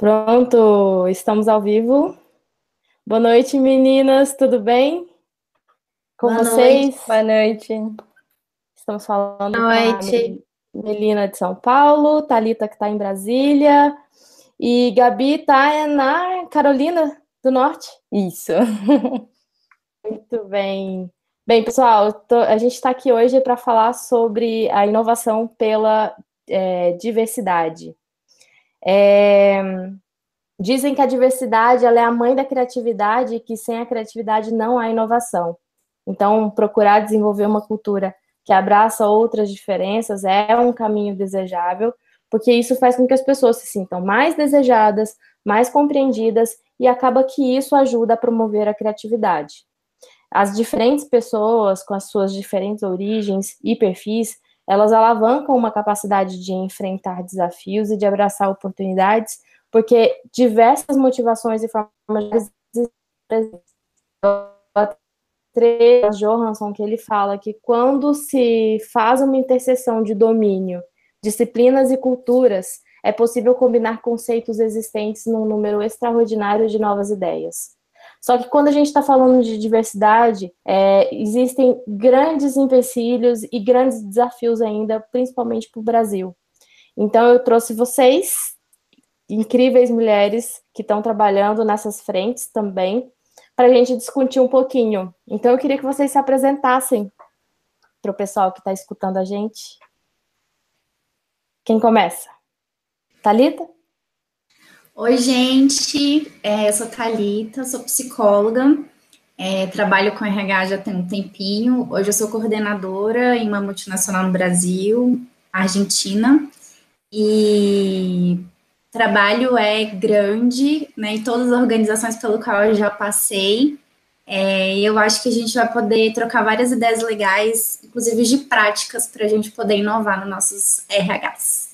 Pronto, estamos ao vivo. Boa noite, meninas, tudo bem? Com Boa vocês? Noite. Boa noite. Estamos falando Boa noite. com a Melina de São Paulo, Talita que está em Brasília e Gabi está na Carolina do Norte. Isso. Muito bem. Bem, pessoal, tô, a gente está aqui hoje para falar sobre a inovação pela é, diversidade. É, dizem que a diversidade é a mãe da criatividade e que sem a criatividade não há inovação. Então, procurar desenvolver uma cultura que abraça outras diferenças é um caminho desejável, porque isso faz com que as pessoas se sintam mais desejadas, mais compreendidas e acaba que isso ajuda a promover a criatividade. As diferentes pessoas, com as suas diferentes origens e perfis, elas alavancam uma capacidade de enfrentar desafios e de abraçar oportunidades, porque diversas motivações e formas de Johansson que ele fala que quando se faz uma interseção de domínio, disciplinas e culturas, é possível combinar conceitos existentes num número extraordinário de novas ideias. Só que quando a gente está falando de diversidade, é, existem grandes empecilhos e grandes desafios ainda, principalmente para o Brasil. Então, eu trouxe vocês, incríveis mulheres, que estão trabalhando nessas frentes também, para a gente discutir um pouquinho. Então, eu queria que vocês se apresentassem para o pessoal que está escutando a gente. Quem começa? Talita? Oi, gente. É, eu sou Thalita, sou psicóloga, é, trabalho com RH já tem um tempinho. Hoje eu sou coordenadora em uma multinacional no Brasil, Argentina, e trabalho é grande, né, em todas as organizações pelo qual eu já passei. É, eu acho que a gente vai poder trocar várias ideias legais, inclusive de práticas, para a gente poder inovar nos nossos RHs.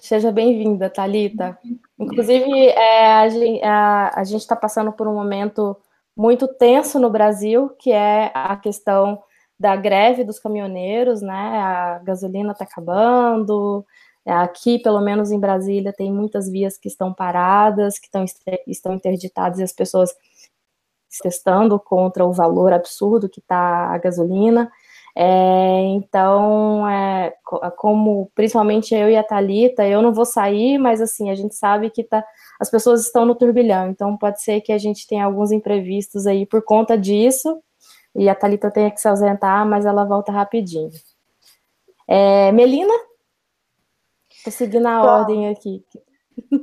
Seja bem-vinda, Thalita. Inclusive, é, a gente está passando por um momento muito tenso no Brasil, que é a questão da greve dos caminhoneiros, né? A gasolina está acabando. Aqui, pelo menos em Brasília, tem muitas vias que estão paradas, que estão, estão interditadas e as pessoas testando contra o valor absurdo que está a gasolina. É, então, é, como principalmente eu e a Talita, eu não vou sair, mas assim a gente sabe que tá, as pessoas estão no turbilhão, então pode ser que a gente tenha alguns imprevistos aí por conta disso. E a Talita tenha que se ausentar, mas ela volta rapidinho. É, Melina, vou seguir na Bom, ordem aqui.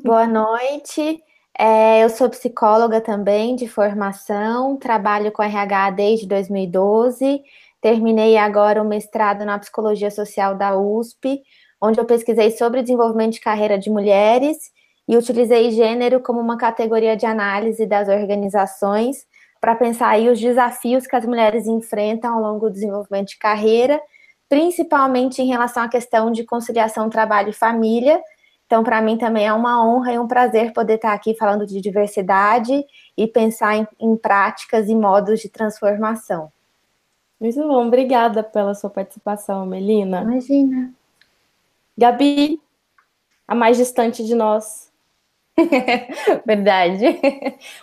Boa noite. É, eu sou psicóloga também de formação, trabalho com RH desde 2012. Terminei agora o mestrado na Psicologia Social da USP, onde eu pesquisei sobre desenvolvimento de carreira de mulheres e utilizei gênero como uma categoria de análise das organizações para pensar aí os desafios que as mulheres enfrentam ao longo do desenvolvimento de carreira, principalmente em relação à questão de conciliação trabalho e família. Então, para mim também é uma honra e um prazer poder estar aqui falando de diversidade e pensar em, em práticas e modos de transformação. Muito bom, obrigada pela sua participação, Melina. Imagina. Gabi, a mais distante de nós. Verdade.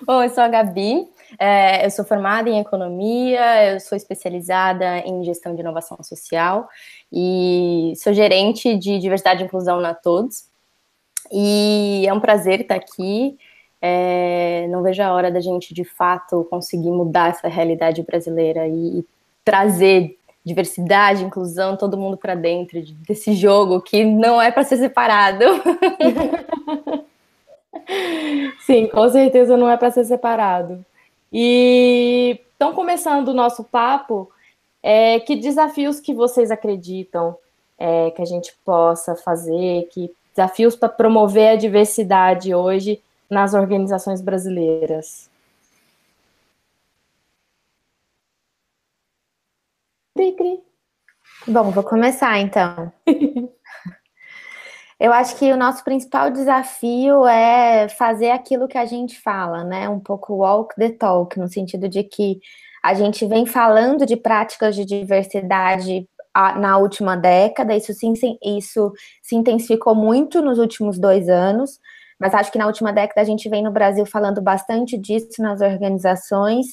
Bom, eu sou a Gabi, é, eu sou formada em economia, eu sou especializada em gestão de inovação social e sou gerente de diversidade e inclusão na Todos. E é um prazer estar aqui. É, não vejo a hora da gente, de fato, conseguir mudar essa realidade brasileira e, trazer diversidade, inclusão, todo mundo para dentro desse jogo que não é para ser separado. Sim, com certeza não é para ser separado. E então começando o nosso papo, é, que desafios que vocês acreditam é, que a gente possa fazer, que desafios para promover a diversidade hoje nas organizações brasileiras? Bom, vou começar então. Eu acho que o nosso principal desafio é fazer aquilo que a gente fala, né? Um pouco walk the talk, no sentido de que a gente vem falando de práticas de diversidade na última década, isso, sim, isso se intensificou muito nos últimos dois anos, mas acho que na última década a gente vem no Brasil falando bastante disso nas organizações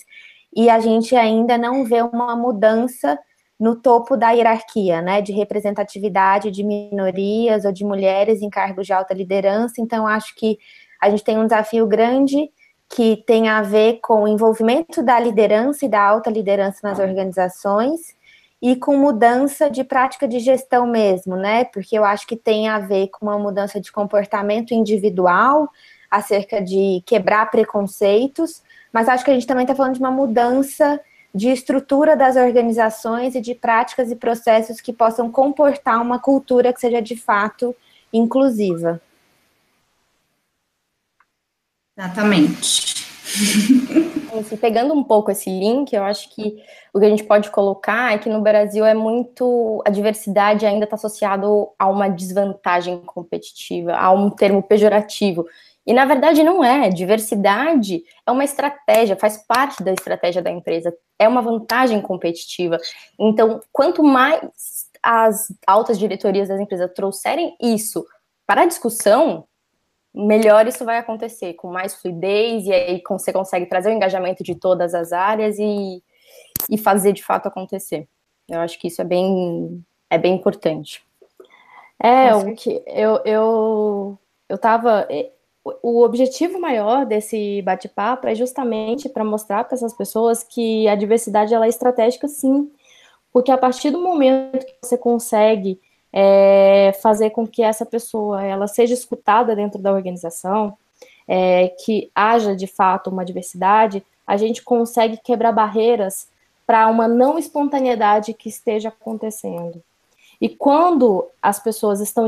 e a gente ainda não vê uma mudança no topo da hierarquia, né, de representatividade de minorias ou de mulheres em cargos de alta liderança. Então, acho que a gente tem um desafio grande que tem a ver com o envolvimento da liderança e da alta liderança nas organizações e com mudança de prática de gestão mesmo, né? Porque eu acho que tem a ver com uma mudança de comportamento individual acerca de quebrar preconceitos, mas acho que a gente também está falando de uma mudança de estrutura das organizações e de práticas e processos que possam comportar uma cultura que seja de fato inclusiva. Exatamente. Assim, pegando um pouco esse link, eu acho que o que a gente pode colocar é que no Brasil é muito. A diversidade ainda está associado a uma desvantagem competitiva, a um termo pejorativo. E na verdade não é. Diversidade é uma estratégia, faz parte da estratégia da empresa, é uma vantagem competitiva. Então, quanto mais as altas diretorias das empresas trouxerem isso para a discussão, melhor isso vai acontecer, com mais fluidez, e aí você consegue trazer o engajamento de todas as áreas e, e fazer de fato acontecer. Eu acho que isso é bem, é bem importante. É, o que eu, eu, eu tava o objetivo maior desse bate-papo é justamente para mostrar para essas pessoas que a diversidade ela é estratégica, sim, porque a partir do momento que você consegue é, fazer com que essa pessoa ela seja escutada dentro da organização, é, que haja de fato uma diversidade, a gente consegue quebrar barreiras para uma não espontaneidade que esteja acontecendo. E quando as pessoas estão,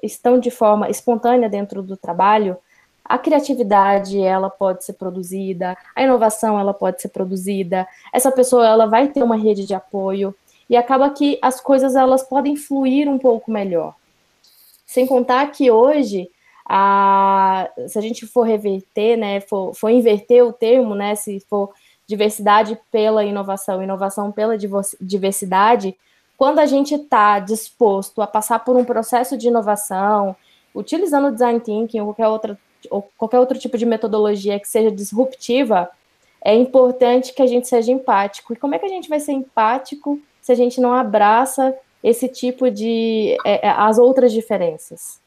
estão de forma espontânea dentro do trabalho, a criatividade ela pode ser produzida, a inovação ela pode ser produzida, essa pessoa ela vai ter uma rede de apoio e acaba que as coisas elas podem fluir um pouco melhor. Sem contar que hoje, a, se a gente for reverter, né, for, for inverter o termo, né, se for diversidade pela inovação, inovação pela diversidade, quando a gente está disposto a passar por um processo de inovação, utilizando o design thinking ou qualquer, outra, ou qualquer outro tipo de metodologia que seja disruptiva, é importante que a gente seja empático. E como é que a gente vai ser empático se a gente não abraça esse tipo de é, é as outras diferenças?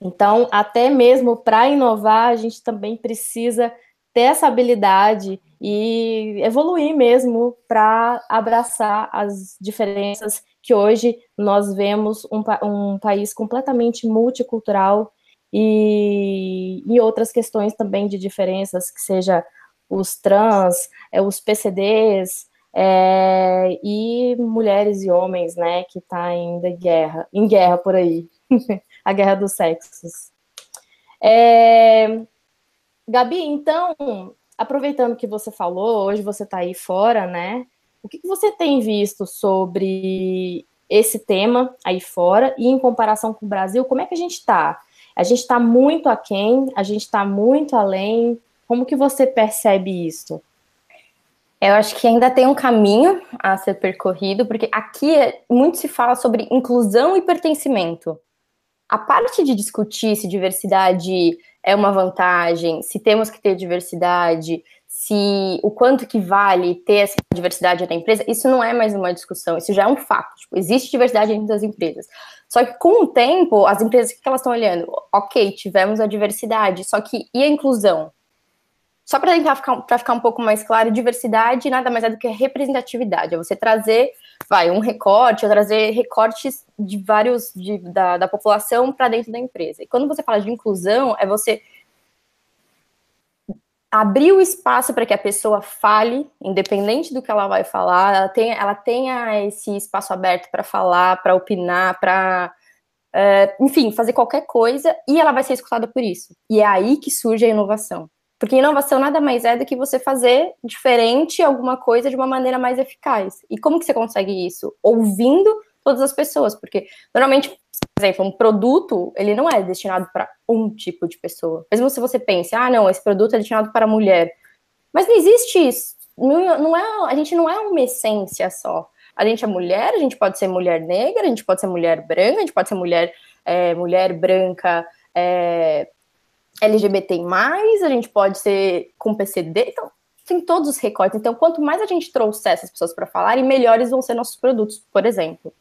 Então, até mesmo para inovar, a gente também precisa ter essa habilidade e evoluir mesmo para abraçar as diferenças que hoje nós vemos um, um país completamente multicultural e, e outras questões também de diferenças, que seja os trans, é, os PCDs é, e mulheres e homens, né, que está ainda em guerra, em guerra por aí, a guerra dos sexos. É, Gabi, então, aproveitando que você falou, hoje você está aí fora, né? O que, que você tem visto sobre esse tema aí fora e em comparação com o Brasil, como é que a gente está? A gente está muito aquém, a gente está muito além. Como que você percebe isso? Eu acho que ainda tem um caminho a ser percorrido, porque aqui é, muito se fala sobre inclusão e pertencimento. A parte de discutir se diversidade é uma vantagem, se temos que ter diversidade, se o quanto que vale ter essa diversidade na empresa, isso não é mais uma discussão, isso já é um fato. Tipo, existe diversidade dentro das empresas. Só que com o tempo, as empresas, que elas estão olhando? Ok, tivemos a diversidade, só que e a inclusão? Só para tentar ficar, ficar um pouco mais claro, diversidade nada mais é do que representatividade. É você trazer, vai, um recorte, ou trazer recortes de vários de, da, da população para dentro da empresa. E quando você fala de inclusão, é você abrir o espaço para que a pessoa fale, independente do que ela vai falar, ela tenha, ela tenha esse espaço aberto para falar, para opinar, para uh, enfim, fazer qualquer coisa, e ela vai ser escutada por isso. E é aí que surge a inovação. Porque inovação nada mais é do que você fazer diferente alguma coisa de uma maneira mais eficaz. E como que você consegue isso? Ouvindo todas as pessoas, porque normalmente, por exemplo, um produto, ele não é destinado para um tipo de pessoa. Mesmo se você pense, ah, não, esse produto é destinado para mulher. Mas não existe isso. Não, não é, a gente não é uma essência só. A gente é mulher, a gente pode ser mulher negra, a gente pode ser mulher branca, a gente pode ser mulher, é, mulher branca é, LGBT+, a gente pode ser com PCD, então tem todos os recortes. Então, quanto mais a gente trouxer essas pessoas para falar, melhores vão ser nossos produtos, por exemplo.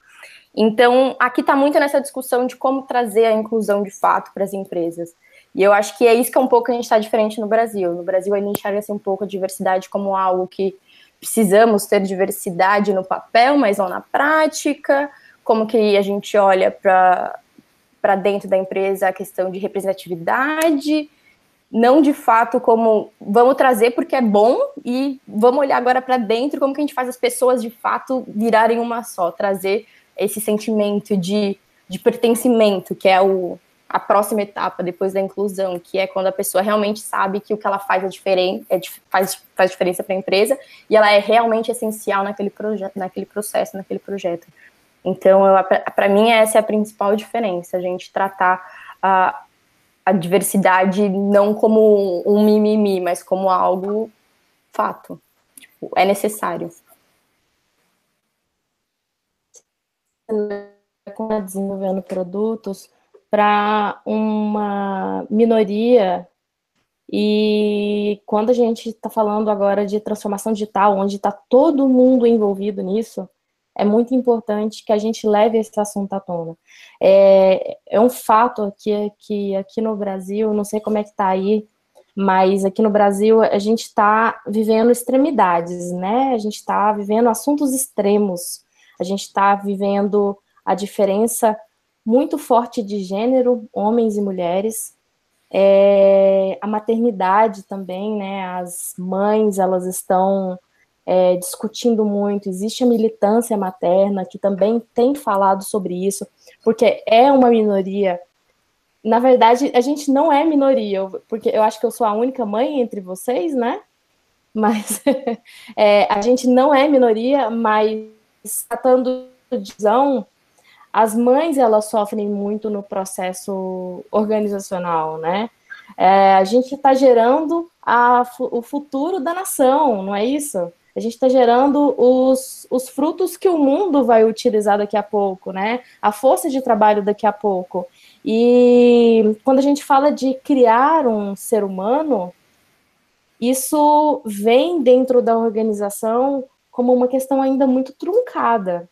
Então, aqui está muito nessa discussão de como trazer a inclusão de fato para as empresas. E eu acho que é isso que é um pouco que a gente está diferente no Brasil. No Brasil, a gente enxerga assim, um pouco a diversidade como algo que precisamos ter diversidade no papel, mas não na prática. Como que a gente olha para dentro da empresa a questão de representatividade não de fato como vamos trazer porque é bom e vamos olhar agora para dentro como que a gente faz as pessoas de fato virarem uma só, trazer esse sentimento de, de pertencimento, que é o, a próxima etapa depois da inclusão, que é quando a pessoa realmente sabe que o que ela faz é diferente, é, faz, faz diferença para a empresa e ela é realmente essencial naquele naquele processo, naquele projeto. Então, para mim, essa é a principal diferença, a gente tratar a, a diversidade não como um mimimi, mas como algo fato. Tipo, é necessário. Desenvolvendo produtos para uma minoria e quando a gente está falando agora de transformação digital, onde está todo mundo envolvido nisso, é muito importante que a gente leve esse assunto à tona. É, é um fato aqui que aqui no Brasil, não sei como é que está aí, mas aqui no Brasil a gente está vivendo extremidades, né? A gente está vivendo assuntos extremos, a gente está vivendo a diferença muito forte de gênero, homens e mulheres, é, a maternidade também, né? As mães elas estão é, discutindo muito, existe a militância materna, que também tem falado sobre isso, porque é uma minoria. Na verdade, a gente não é minoria, porque eu acho que eu sou a única mãe entre vocês, né? Mas é, a gente não é minoria, mas tratando de visão, as mães elas sofrem muito no processo organizacional, né? É, a gente está gerando a, o futuro da nação, não é isso? A gente está gerando os, os frutos que o mundo vai utilizar daqui a pouco, né? A força de trabalho daqui a pouco. E quando a gente fala de criar um ser humano, isso vem dentro da organização como uma questão ainda muito truncada.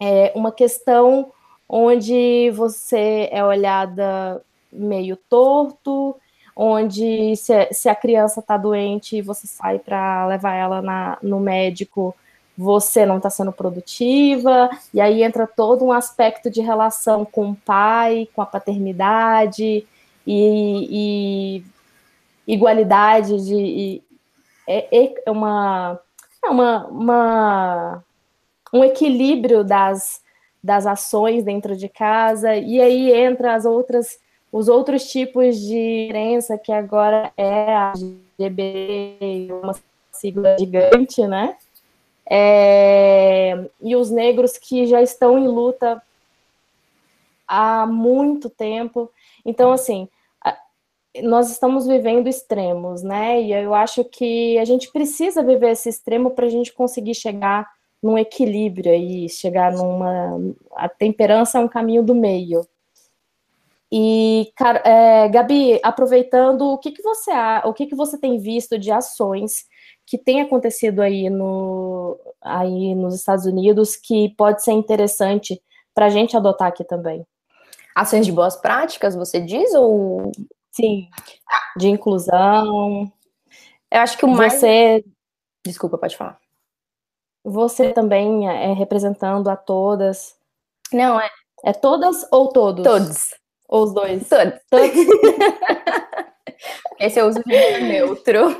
É uma questão onde você é olhada meio torto, onde se, se a criança está doente e você sai para levar ela na, no médico, você não está sendo produtiva, e aí entra todo um aspecto de relação com o pai, com a paternidade e, e igualdade de e, é, é, uma, é uma, uma um equilíbrio das, das ações dentro de casa, e aí entra as outras os outros tipos de diferença, que agora é a GB, uma sigla gigante, né? É, e os negros que já estão em luta há muito tempo. Então, assim, nós estamos vivendo extremos, né? E eu acho que a gente precisa viver esse extremo para a gente conseguir chegar num equilíbrio aí, chegar numa. A temperança é um caminho do meio. E, é, Gabi, aproveitando, o que, que você o que, que você tem visto de ações que tem acontecido aí, no, aí nos Estados Unidos que pode ser interessante para a gente adotar aqui também? Ações de boas práticas, você diz? Ou sim, de inclusão? Eu acho que o mais. Você... Desculpa, pode falar. Você também é representando a todas. Não, é. É todas ou todos? Todos. Ou os dois? Todos. Todos. Esse eu uso de neutro.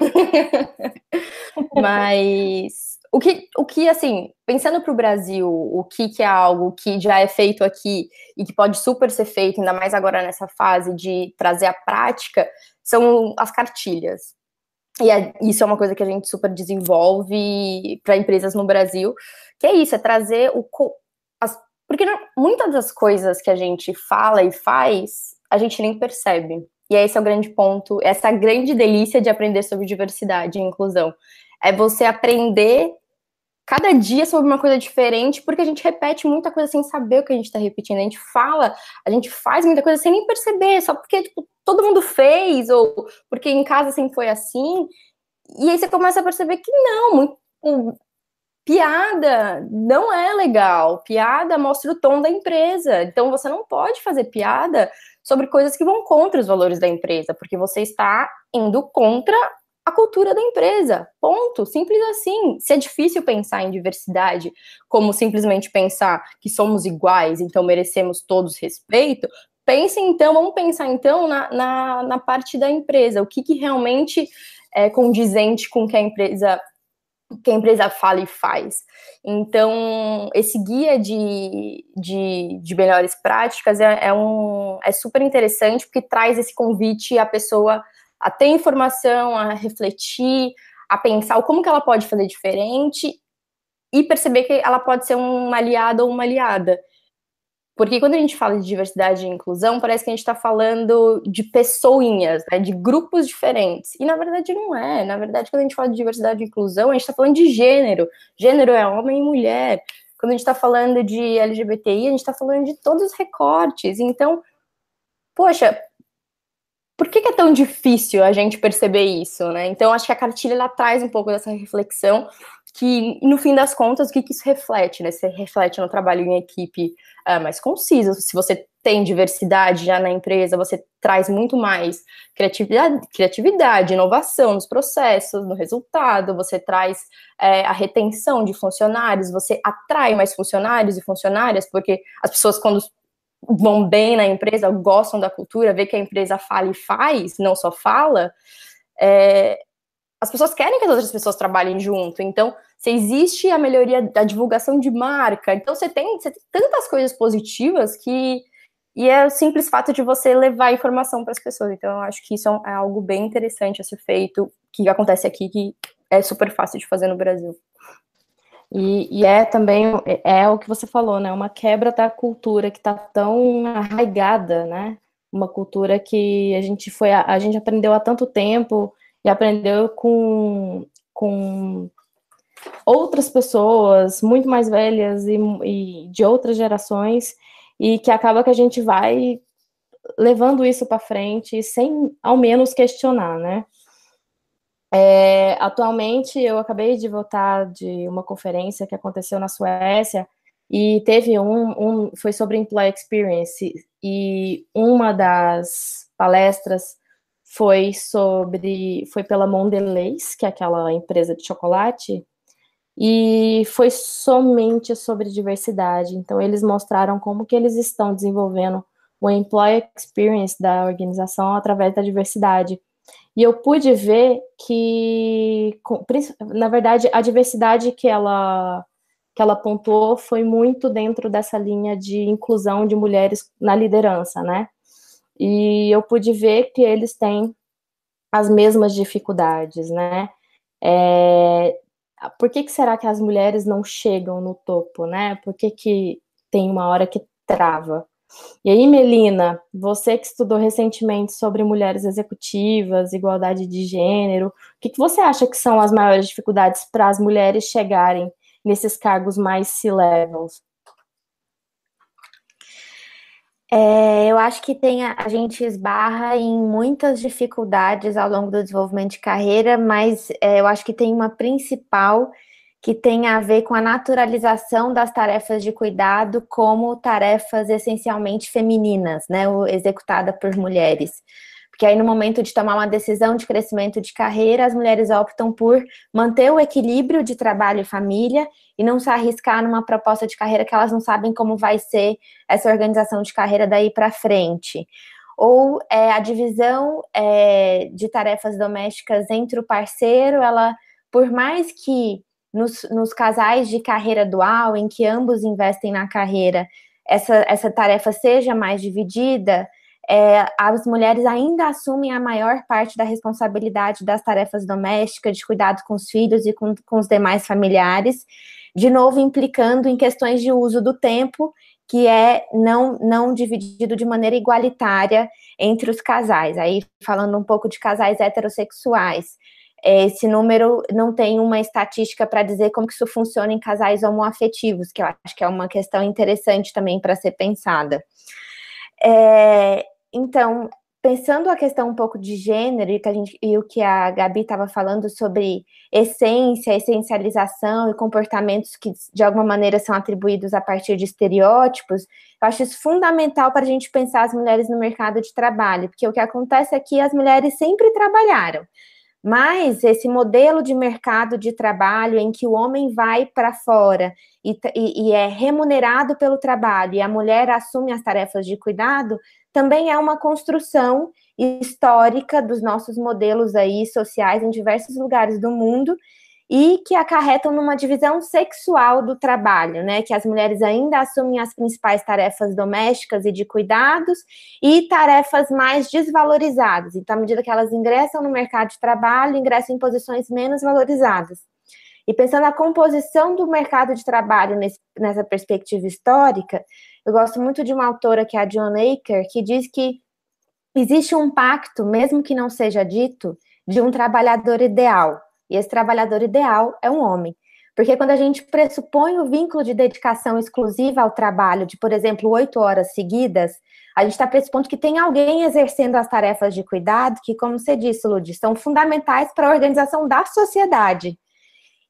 Mas o que, o que, assim, pensando para o Brasil, o que, que é algo que já é feito aqui e que pode super ser feito, ainda mais agora nessa fase de trazer a prática, são as cartilhas. E é, isso é uma coisa que a gente super desenvolve para empresas no Brasil, que é isso, é trazer o, porque muitas das coisas que a gente fala e faz, a gente nem percebe. E esse é o grande ponto, essa grande delícia de aprender sobre diversidade e inclusão. É você aprender cada dia sobre uma coisa diferente, porque a gente repete muita coisa sem saber o que a gente está repetindo. A gente fala, a gente faz muita coisa sem nem perceber, só porque tipo, todo mundo fez, ou porque em casa sempre foi assim. E aí você começa a perceber que não, muito, piada não é legal. Piada mostra o tom da empresa. Então você não pode fazer piada sobre coisas que vão contra os valores da empresa, porque você está indo contra a cultura da empresa. Ponto. Simples assim. Se é difícil pensar em diversidade como simplesmente pensar que somos iguais, então merecemos todos respeito, pense então, vamos pensar então na, na, na parte da empresa. O que, que realmente é condizente com o que a empresa que a empresa fala e faz. Então, esse guia de, de, de melhores práticas é, é, um, é super interessante porque traz esse convite à pessoa a ter informação, a refletir, a pensar como que ela pode fazer diferente e perceber que ela pode ser uma aliada ou uma aliada. Porque quando a gente fala de diversidade e inclusão, parece que a gente está falando de pessoinhas, né, de grupos diferentes. E na verdade não é. Na verdade, quando a gente fala de diversidade e inclusão, a gente está falando de gênero. Gênero é homem e mulher. Quando a gente está falando de LGBTI, a gente está falando de todos os recortes. Então, poxa, por que, que, é tão difícil a gente perceber isso, né? Então, acho que a cartilha ela traz um pouco dessa reflexão que, no fim das contas, o que, que isso reflete, né? Se reflete no trabalho em equipe uh, mais conciso, se você tem diversidade já na empresa, você traz muito mais criatividade, criatividade inovação nos processos, no resultado, você traz é, a retenção de funcionários, você atrai mais funcionários e funcionárias, porque as pessoas, quando vão bem na empresa, gostam da cultura, vê que a empresa fala e faz, não só fala, é, as pessoas querem que as outras pessoas trabalhem junto. Então, se existe a melhoria da divulgação de marca, então você tem, você tem tantas coisas positivas que e é o simples fato de você levar informação para as pessoas. Então, eu acho que isso é, é algo bem interessante a ser feito, que acontece aqui, que é super fácil de fazer no Brasil. E, e, é também é, é o que você falou, né? Uma quebra da cultura que está tão arraigada, né? Uma cultura que a gente foi, a, a, gente aprendeu há tanto tempo e aprendeu com, com outras pessoas muito mais velhas e, e de outras gerações e que acaba que a gente vai levando isso para frente sem ao menos questionar, né? É, atualmente, eu acabei de voltar de uma conferência que aconteceu na Suécia e teve um, um foi sobre employee experience e uma das palestras foi sobre foi pela Mondelez, que é aquela empresa de chocolate, e foi somente sobre diversidade. Então eles mostraram como que eles estão desenvolvendo o employee experience da organização através da diversidade. E eu pude ver que, na verdade, a diversidade que ela, que ela pontuou foi muito dentro dessa linha de inclusão de mulheres na liderança, né? E eu pude ver que eles têm as mesmas dificuldades, né? É, por que, que será que as mulheres não chegam no topo, né? Por que, que tem uma hora que trava? E aí, Melina, você que estudou recentemente sobre mulheres executivas, igualdade de gênero, o que, que você acha que são as maiores dificuldades para as mulheres chegarem nesses cargos mais C-levels? É, eu acho que tem a, a, gente esbarra em muitas dificuldades ao longo do desenvolvimento de carreira, mas é, eu acho que tem uma principal que tem a ver com a naturalização das tarefas de cuidado como tarefas essencialmente femininas, né, executada por mulheres. Porque aí no momento de tomar uma decisão de crescimento de carreira, as mulheres optam por manter o equilíbrio de trabalho e família e não se arriscar numa proposta de carreira que elas não sabem como vai ser essa organização de carreira daí para frente. Ou é, a divisão é, de tarefas domésticas entre o parceiro, ela, por mais que nos, nos casais de carreira dual, em que ambos investem na carreira, essa, essa tarefa seja mais dividida, é, as mulheres ainda assumem a maior parte da responsabilidade das tarefas domésticas, de cuidado com os filhos e com, com os demais familiares, de novo implicando em questões de uso do tempo, que é não, não dividido de maneira igualitária entre os casais. Aí, falando um pouco de casais heterossexuais, esse número não tem uma estatística para dizer como que isso funciona em casais homoafetivos, que eu acho que é uma questão interessante também para ser pensada. É, então, pensando a questão um pouco de gênero e, que a gente, e o que a Gabi estava falando sobre essência, essencialização e comportamentos que de alguma maneira são atribuídos a partir de estereótipos, eu acho isso fundamental para a gente pensar as mulheres no mercado de trabalho, porque o que acontece é que as mulheres sempre trabalharam. Mas esse modelo de mercado de trabalho em que o homem vai para fora e, e, e, é remunerado pelo trabalho e a mulher assume as tarefas de cuidado, também é uma construção histórica dos nossos modelos aí sociais em diversos lugares do mundo e que acarretam numa divisão sexual do trabalho, né? Que as mulheres ainda assumem as principais tarefas domésticas e de cuidados e tarefas mais desvalorizadas. Então, à medida que elas ingressam no mercado de trabalho, ingressam em posições menos valorizadas. E pensando na composição do mercado de trabalho nesse, nessa perspectiva histórica, eu gosto muito de uma autora que é a John Aker, que diz que existe um pacto, mesmo que não seja dito, de um trabalhador ideal. E esse trabalhador ideal é um homem. Porque quando a gente pressupõe o vínculo de dedicação exclusiva ao trabalho, de, por exemplo, oito horas seguidas, a gente está pressupondo que tem alguém exercendo as tarefas de cuidado, que, como você disse, Lud, são fundamentais para a organização da sociedade.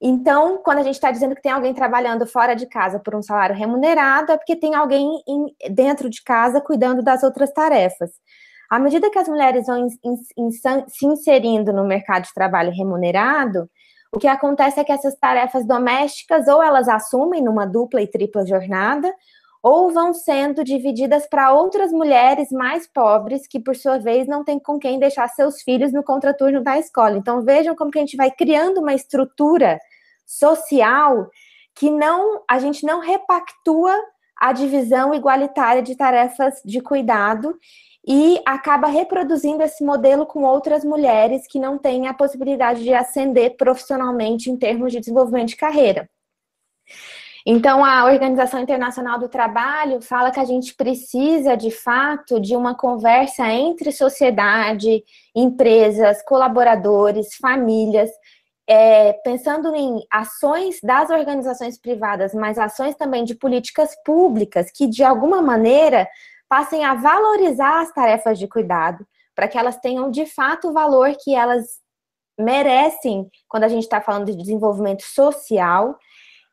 Então, quando a gente está dizendo que tem alguém trabalhando fora de casa por um salário remunerado, é porque tem alguém em, dentro de casa cuidando das outras tarefas. À medida que as mulheres vão se inserindo no mercado de trabalho remunerado, o que acontece é que essas tarefas domésticas ou elas assumem numa dupla e tripla jornada, ou vão sendo divididas para outras mulheres mais pobres que, por sua vez, não têm com quem deixar seus filhos no contraturno da escola. Então, vejam como que a gente vai criando uma estrutura social que não a gente não repactua a divisão igualitária de tarefas de cuidado e acaba reproduzindo esse modelo com outras mulheres que não têm a possibilidade de ascender profissionalmente em termos de desenvolvimento de carreira. Então, a Organização Internacional do Trabalho fala que a gente precisa, de fato, de uma conversa entre sociedade, empresas, colaboradores, famílias, é, pensando em ações das organizações privadas, mas ações também de políticas públicas que, de alguma maneira, passem a valorizar as tarefas de cuidado, para que elas tenham de fato o valor que elas merecem quando a gente está falando de desenvolvimento social,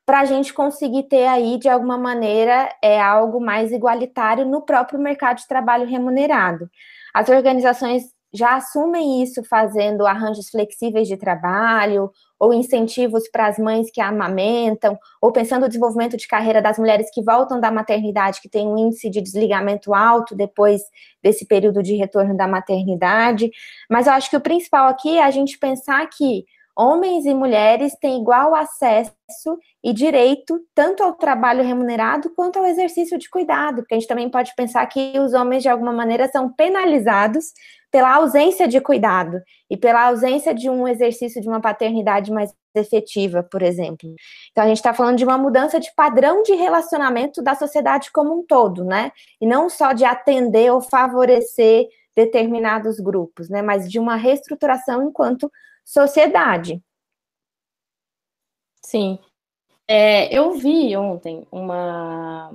para a gente conseguir ter aí, de alguma maneira, é algo mais igualitário no próprio mercado de trabalho remunerado. As organizações já assumem isso fazendo arranjos flexíveis de trabalho, ou incentivos para as mães que amamentam, ou pensando no desenvolvimento de carreira das mulheres que voltam da maternidade, que tem um índice de desligamento alto depois desse período de retorno da maternidade. Mas eu acho que o principal aqui é a gente pensar que homens e mulheres têm igual acesso e direito tanto ao trabalho remunerado quanto ao exercício de cuidado, porque a gente também pode pensar que os homens, de alguma maneira, são penalizados pela ausência de cuidado e pela ausência de um exercício de uma paternidade mais efetiva, por exemplo. Então, a gente está falando de uma mudança de padrão de relacionamento da sociedade como um todo, né? E não só de atender ou favorecer determinados grupos, né? Mas de uma reestruturação enquanto sociedade. Sim. É, eu vi ontem uma,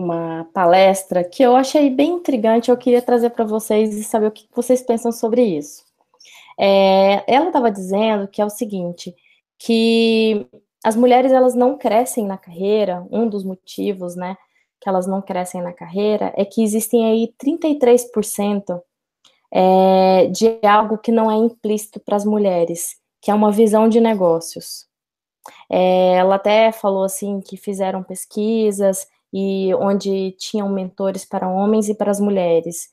uma palestra que eu achei bem intrigante, eu queria trazer para vocês e saber o que vocês pensam sobre isso. É, ela estava dizendo que é o seguinte, que as mulheres elas não crescem na carreira, um dos motivos, né, que elas não crescem na carreira é que existem aí 33% é, de algo que não é implícito para as mulheres, que é uma visão de negócios. É, ela até falou assim que fizeram pesquisas e onde tinham mentores para homens e para as mulheres,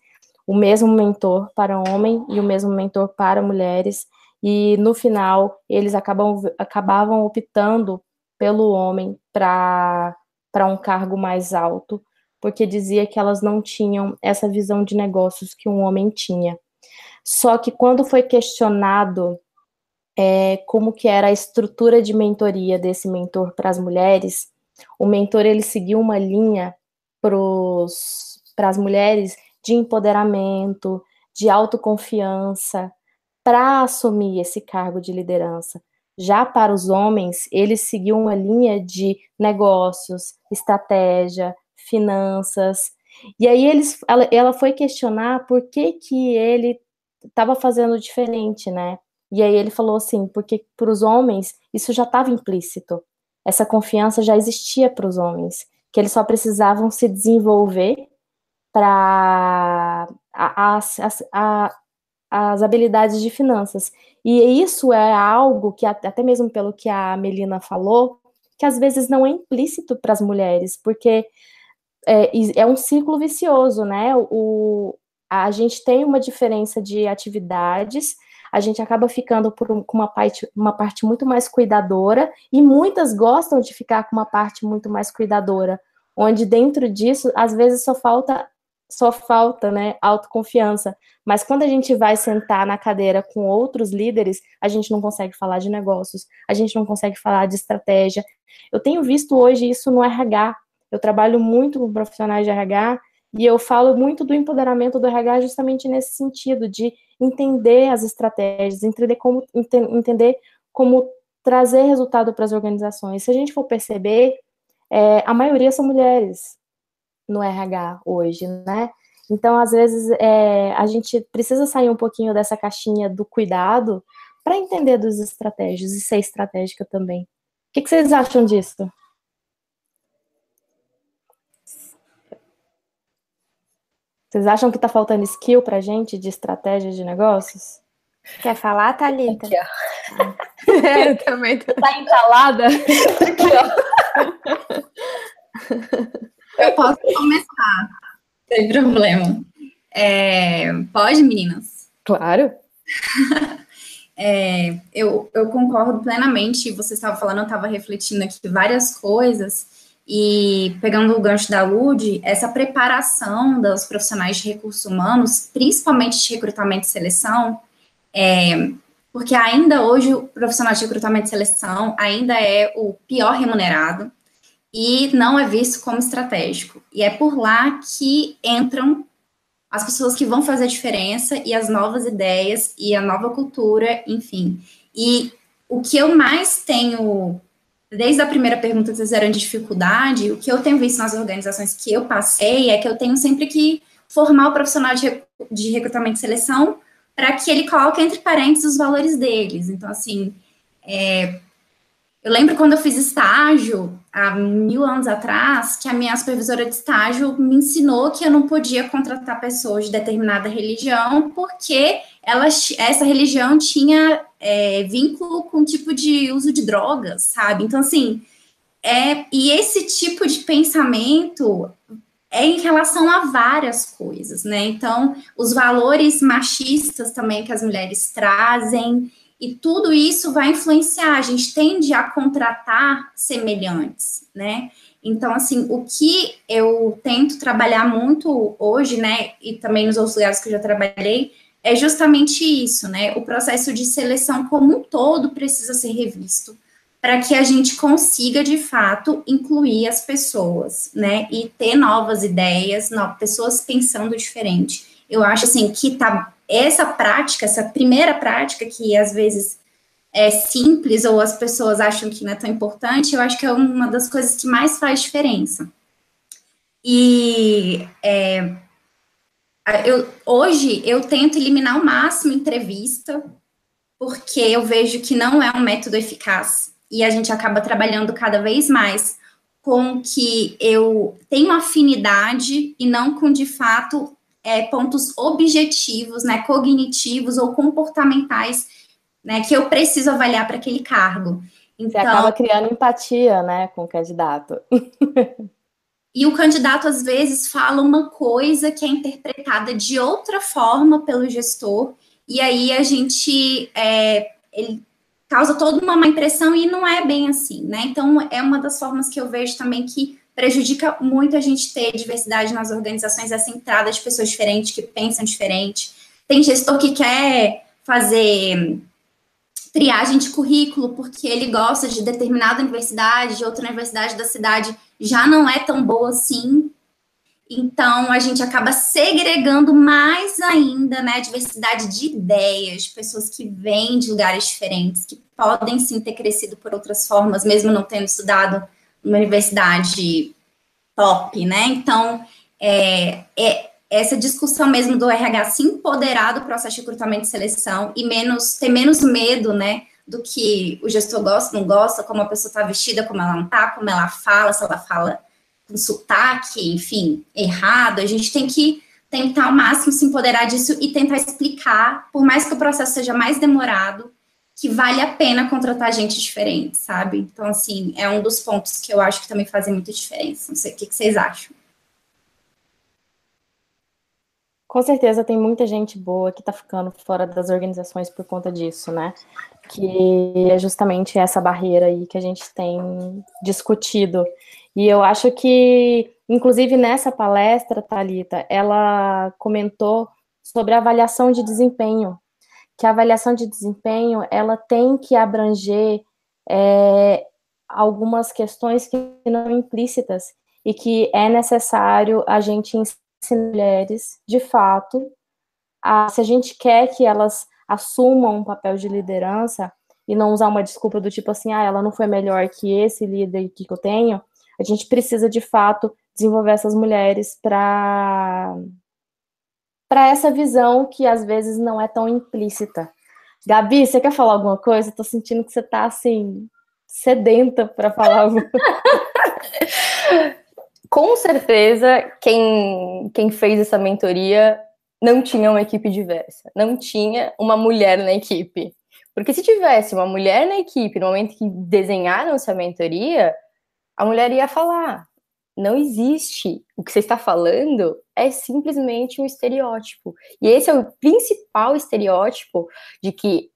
o mesmo mentor para homem e o mesmo mentor para mulheres, e no final eles acabam, acabavam optando pelo homem para um cargo mais alto, porque dizia que elas não tinham essa visão de negócios que um homem tinha. Só que quando foi questionado é, como que era a estrutura de mentoria desse mentor para as mulheres, o mentor ele seguiu uma linha para as mulheres de empoderamento, de autoconfiança, para assumir esse cargo de liderança. Já para os homens, eles seguiam uma linha de negócios, estratégia, finanças. E aí eles, ela, ela foi questionar por que, que ele estava fazendo diferente, né? E aí ele falou assim, porque para os homens isso já estava implícito. Essa confiança já existia para os homens, que eles só precisavam se desenvolver para as, as, habilidades de finanças. E isso é algo que, até mesmo pelo que a Melina falou, que às vezes não é implícito para as mulheres, porque é, é, um ciclo vicioso, né? O, a gente tem uma diferença de atividades, a gente acaba ficando um, com uma parte, uma parte muito mais cuidadora, e muitas gostam de ficar com uma parte muito mais cuidadora, onde dentro disso, às vezes, só falta só falta, né, autoconfiança. Mas quando a gente vai sentar na cadeira com outros líderes, a gente não consegue falar de negócios, a gente não consegue falar de estratégia. Eu tenho visto hoje isso no RH. Eu trabalho muito com profissionais de RH e eu falo muito do empoderamento do RH justamente nesse sentido de entender as estratégias, entender como entender como trazer resultado para as organizações. Se a gente for perceber, é, a maioria são mulheres no RH hoje, né? Então, às vezes, é, a gente precisa sair um pouquinho dessa caixinha do cuidado para entender dos estratégias e ser estratégica também. O que, que vocês acham disso? Vocês acham que está faltando skill para gente de estratégia de negócios? Quer falar, Thalita? Aqui, ó. é, eu também tô... Tá entalada? Aqui, ó. Eu posso começar, sem problema. É, pode, meninas? Claro. é, eu, eu concordo plenamente. Você estava falando, eu estava refletindo aqui várias coisas. E pegando o gancho da Lud, essa preparação dos profissionais de recursos humanos, principalmente de recrutamento e seleção, é, porque ainda hoje o profissional de recrutamento e seleção ainda é o pior remunerado, e não é visto como estratégico. E é por lá que entram as pessoas que vão fazer a diferença e as novas ideias e a nova cultura, enfim. E o que eu mais tenho, desde a primeira pergunta vocês fizeram de dificuldade, o que eu tenho visto nas organizações que eu passei é que eu tenho sempre que formar o profissional de, de recrutamento e seleção para que ele coloque entre parênteses os valores deles. Então, assim, é, eu lembro quando eu fiz estágio, há mil anos atrás, que a minha supervisora de estágio me ensinou que eu não podia contratar pessoas de determinada religião, porque ela, essa religião tinha é, vínculo com tipo de uso de drogas, sabe? Então, assim, é, e esse tipo de pensamento é em relação a várias coisas, né? Então, os valores machistas também que as mulheres trazem, e tudo isso vai influenciar, a gente tende a contratar semelhantes, né? Então, assim, o que eu tento trabalhar muito hoje, né, e também nos outros lugares que eu já trabalhei, é justamente isso, né? O processo de seleção como um todo precisa ser revisto para que a gente consiga, de fato, incluir as pessoas, né? E ter novas ideias, novas pessoas pensando diferente. Eu acho, assim, que tá essa prática, essa primeira prática, que às vezes é simples ou as pessoas acham que não é tão importante, eu acho que é uma das coisas que mais faz diferença. E é, eu, hoje eu tento eliminar o máximo entrevista, porque eu vejo que não é um método eficaz e a gente acaba trabalhando cada vez mais com que eu tenho afinidade e não com de fato é, pontos objetivos, né, cognitivos ou comportamentais, né, que eu preciso avaliar para aquele cargo. Então, Você acaba criando empatia, né, com o candidato. e o candidato às vezes fala uma coisa que é interpretada de outra forma pelo gestor, e aí a gente é, ele causa toda uma má impressão e não é bem assim, né? Então é uma das formas que eu vejo também que prejudica muito a gente ter diversidade nas organizações, essa entrada de pessoas diferentes, que pensam diferente. Tem gestor que quer fazer triagem de currículo porque ele gosta de determinada universidade, de outra universidade da cidade já não é tão boa assim. Então, a gente acaba segregando mais ainda né, a diversidade de ideias, pessoas que vêm de lugares diferentes, que podem sim ter crescido por outras formas, mesmo não tendo estudado numa universidade top, né? Então, é, é essa discussão mesmo do RH se empoderar do processo de recrutamento e seleção e menos ter menos medo, né, do que o gestor gosta, não gosta, como a pessoa está vestida, como ela não está, como ela fala, se ela fala com sotaque, enfim, errado, a gente tem que tentar ao máximo se empoderar disso e tentar explicar, por mais que o processo seja mais demorado, que vale a pena contratar gente diferente, sabe? Então, assim, é um dos pontos que eu acho que também fazem muita diferença. Não sei o que, que vocês acham. Com certeza tem muita gente boa que está ficando fora das organizações por conta disso, né? Que é justamente essa barreira aí que a gente tem discutido. E eu acho que, inclusive nessa palestra, Talita, ela comentou sobre a avaliação de desempenho, que a avaliação de desempenho ela tem que abranger é, algumas questões que não implícitas e que é necessário a gente ensinar mulheres, de fato, a, se a gente quer que elas assumam um papel de liderança e não usar uma desculpa do tipo assim, ah, ela não foi melhor que esse líder que eu tenho, a gente precisa, de fato, desenvolver essas mulheres para para essa visão que às vezes não é tão implícita. Gabi, você quer falar alguma coisa? Estou sentindo que você está assim sedenta para falar alguma Com certeza, quem, quem fez essa mentoria não tinha uma equipe diversa, não tinha uma mulher na equipe. Porque se tivesse uma mulher na equipe no momento que desenharam essa mentoria, a mulher ia falar: não existe. O que você está falando é simplesmente um estereótipo. E esse é o principal estereótipo de que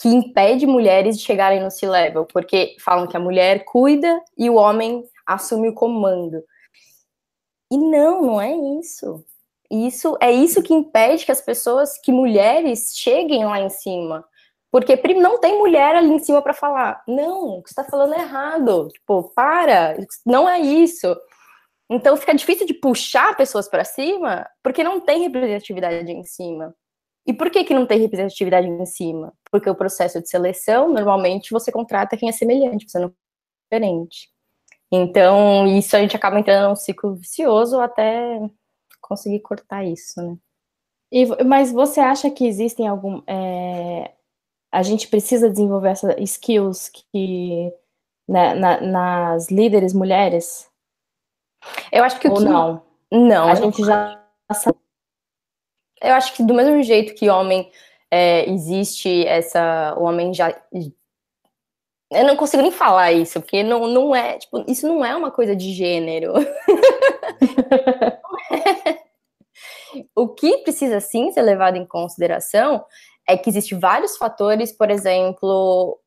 que impede mulheres de chegarem no C-level, porque falam que a mulher cuida e o homem assume o comando. E não, não é isso. Isso é isso que impede que as pessoas, que mulheres cheguem lá em cima. Porque não tem mulher ali em cima para falar, não, o que você está falando é errado. Tipo, para, não é isso. Então fica difícil de puxar pessoas para cima, porque não tem representatividade em cima. E por que, que não tem representatividade em cima? Porque o processo de seleção, normalmente, você contrata quem é semelhante, você não é diferente. Então, isso a gente acaba entrando num ciclo vicioso até conseguir cortar isso, né? E, mas você acha que existem algum. É, a gente precisa desenvolver essas skills que né, na, nas líderes mulheres? Eu acho que Ou que... não? Não. A gente já sabe. Eu acho que do mesmo jeito que homem é, existe essa. O homem já. Eu não consigo nem falar isso, porque não, não é. Tipo, isso não é uma coisa de gênero. o que precisa sim ser levado em consideração é que existem vários fatores, por exemplo,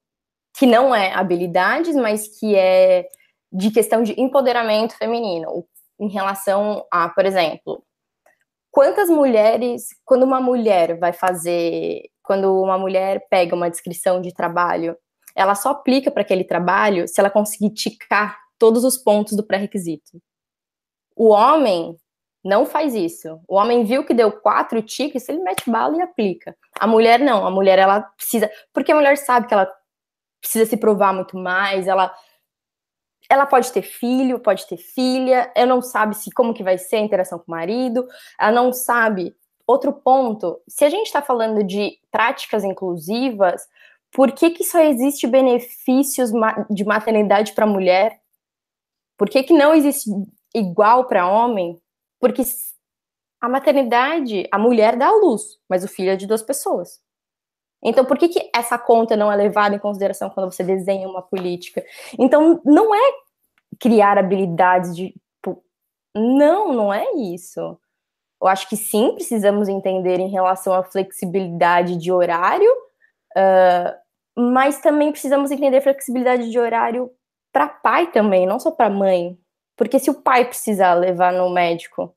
que não é habilidades, mas que é de questão de empoderamento feminino, em relação a, por exemplo, quantas mulheres, quando uma mulher vai fazer, quando uma mulher pega uma descrição de trabalho, ela só aplica para aquele trabalho se ela conseguir ticar todos os pontos do pré-requisito. O homem não faz isso. O homem viu que deu quatro tiques, ele mete bala e aplica. A mulher não, a mulher ela precisa, porque a mulher sabe que ela precisa se provar muito mais, ela ela pode ter filho, pode ter filha, ela não sabe se como que vai ser a interação com o marido, ela não sabe. Outro ponto, se a gente está falando de práticas inclusivas, por que, que só existe benefícios de maternidade para mulher? Por que, que não existe igual para homem? Porque a maternidade, a mulher dá a luz, mas o filho é de duas pessoas. Então, por que, que essa conta não é levada em consideração quando você desenha uma política? Então, não é criar habilidades de. Não, não é isso. Eu acho que sim, precisamos entender em relação à flexibilidade de horário, uh, mas também precisamos entender flexibilidade de horário para pai também, não só para mãe. Porque se o pai precisar levar no médico.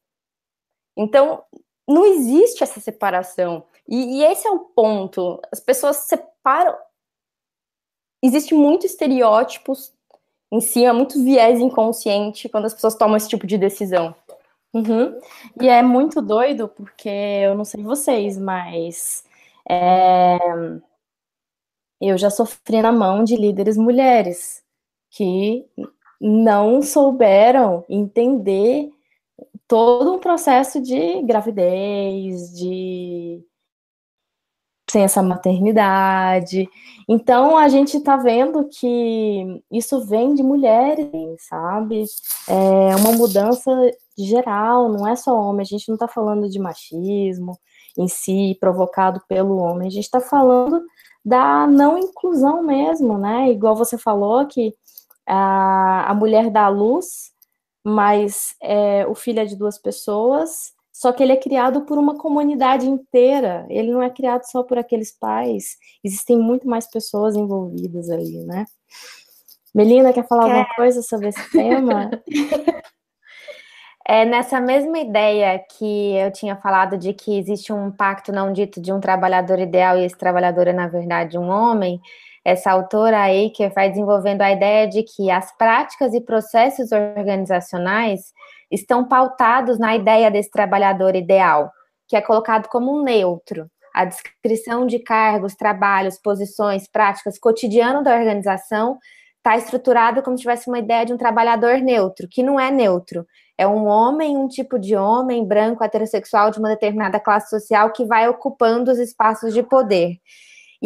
Então, não existe essa separação. E, e esse é o ponto. As pessoas separam. Existe muito estereótipos em cima, muito viés inconsciente quando as pessoas tomam esse tipo de decisão. Uhum. E é muito doido, porque eu não sei vocês, mas é, eu já sofri na mão de líderes mulheres que não souberam entender todo um processo de gravidez, de licença maternidade. Então a gente está vendo que isso vem de mulheres, sabe? É uma mudança geral, não é só homem, a gente não está falando de machismo em si, provocado pelo homem, a gente está falando da não inclusão mesmo, né? Igual você falou que a, a mulher dá luz, mas é, o filho é de duas pessoas, só que ele é criado por uma comunidade inteira, ele não é criado só por aqueles pais, existem muito mais pessoas envolvidas ali, né? Melina, quer falar quer. alguma coisa sobre esse tema? É nessa mesma ideia que eu tinha falado de que existe um pacto não dito de um trabalhador ideal e esse trabalhador é, na verdade, um homem, essa autora aí que vai desenvolvendo a ideia de que as práticas e processos organizacionais estão pautados na ideia desse trabalhador ideal, que é colocado como um neutro. A descrição de cargos, trabalhos, posições, práticas, cotidiano da organização está estruturada como se tivesse uma ideia de um trabalhador neutro, que não é neutro. É um homem, um tipo de homem branco, heterossexual de uma determinada classe social que vai ocupando os espaços de poder.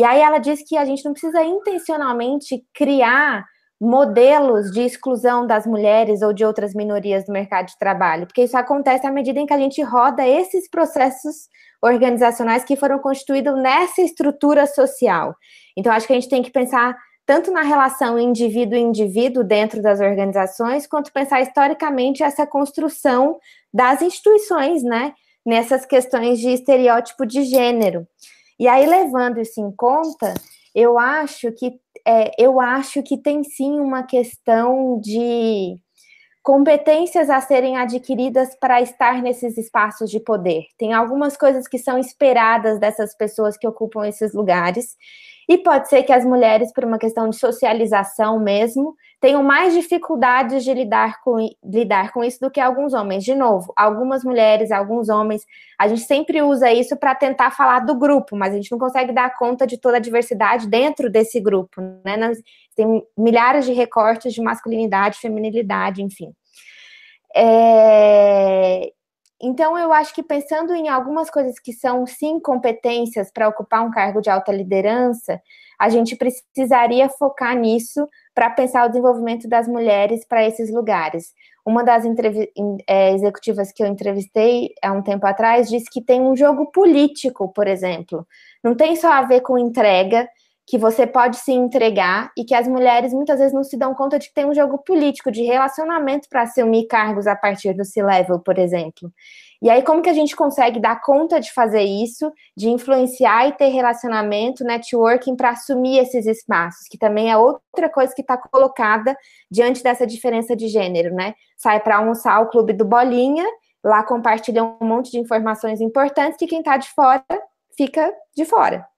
E aí ela diz que a gente não precisa intencionalmente criar modelos de exclusão das mulheres ou de outras minorias do mercado de trabalho, porque isso acontece à medida em que a gente roda esses processos organizacionais que foram constituídos nessa estrutura social. Então, acho que a gente tem que pensar tanto na relação indivíduo-indivíduo dentro das organizações, quanto pensar historicamente essa construção das instituições, né, nessas questões de estereótipo de gênero. E aí, levando isso em conta, eu acho que é, eu acho que tem sim uma questão de competências a serem adquiridas para estar nesses espaços de poder. Tem algumas coisas que são esperadas dessas pessoas que ocupam esses lugares. E pode ser que as mulheres, por uma questão de socialização mesmo, tenham mais dificuldades de lidar com, lidar com isso do que alguns homens. De novo, algumas mulheres, alguns homens, a gente sempre usa isso para tentar falar do grupo, mas a gente não consegue dar conta de toda a diversidade dentro desse grupo, né? tem milhares de recortes de masculinidade, feminilidade, enfim. É, então, eu acho que pensando em algumas coisas que são, sim, competências para ocupar um cargo de alta liderança, a gente precisaria focar nisso para pensar o desenvolvimento das mulheres para esses lugares. Uma das é, executivas que eu entrevistei há um tempo atrás disse que tem um jogo político, por exemplo. Não tem só a ver com entrega, que você pode se entregar e que as mulheres muitas vezes não se dão conta de que tem um jogo político de relacionamento para assumir cargos a partir do C-level, por exemplo. E aí, como que a gente consegue dar conta de fazer isso, de influenciar e ter relacionamento, networking para assumir esses espaços, que também é outra coisa que está colocada diante dessa diferença de gênero, né? Sai para almoçar o clube do Bolinha, lá compartilha um monte de informações importantes que quem está de fora fica de fora.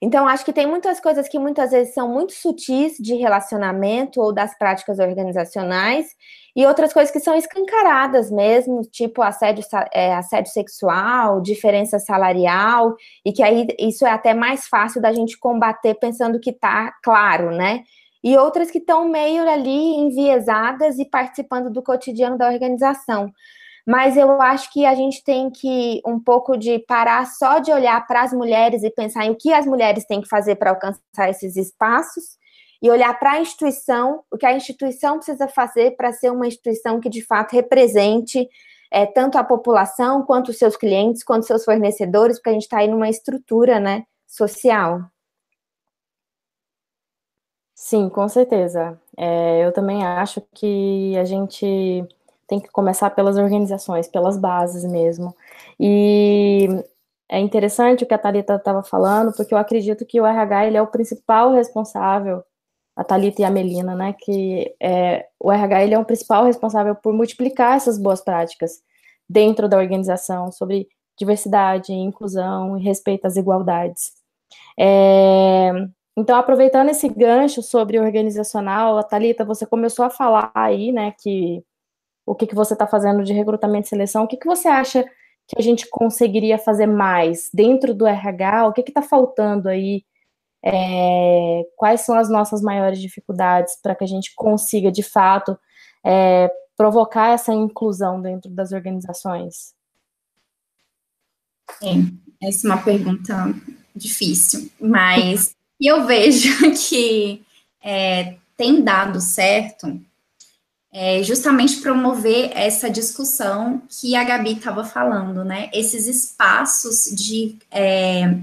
Então, acho que tem muitas coisas que muitas vezes são muito sutis de relacionamento ou das práticas organizacionais, e outras coisas que são escancaradas mesmo, tipo assédio, é, assédio sexual, diferença salarial, e que aí isso é até mais fácil da gente combater pensando que está claro, né? E outras que estão meio ali enviesadas e participando do cotidiano da organização mas eu acho que a gente tem que um pouco de parar só de olhar para as mulheres e pensar em o que as mulheres têm que fazer para alcançar esses espaços e olhar para a instituição, o que a instituição precisa fazer para ser uma instituição que de fato represente é, tanto a população quanto os seus clientes, quanto seus fornecedores, porque a gente está aí numa estrutura né, social. Sim, com certeza. É, eu também acho que a gente tem que começar pelas organizações, pelas bases mesmo. E é interessante o que a Thalita estava falando, porque eu acredito que o RH ele é o principal responsável, a Thalita e a Melina, né, que é, o RH ele é o principal responsável por multiplicar essas boas práticas dentro da organização sobre diversidade, inclusão e respeito às igualdades. É, então, aproveitando esse gancho sobre organizacional, a Thalita, você começou a falar aí, né, que o que, que você está fazendo de recrutamento e seleção, o que, que você acha que a gente conseguiria fazer mais dentro do RH? O que está faltando aí? É, quais são as nossas maiores dificuldades para que a gente consiga, de fato, é, provocar essa inclusão dentro das organizações? É, essa é uma pergunta difícil, mas eu vejo que é, tem dado certo é, justamente promover essa discussão que a Gabi estava falando, né? Esses espaços de é,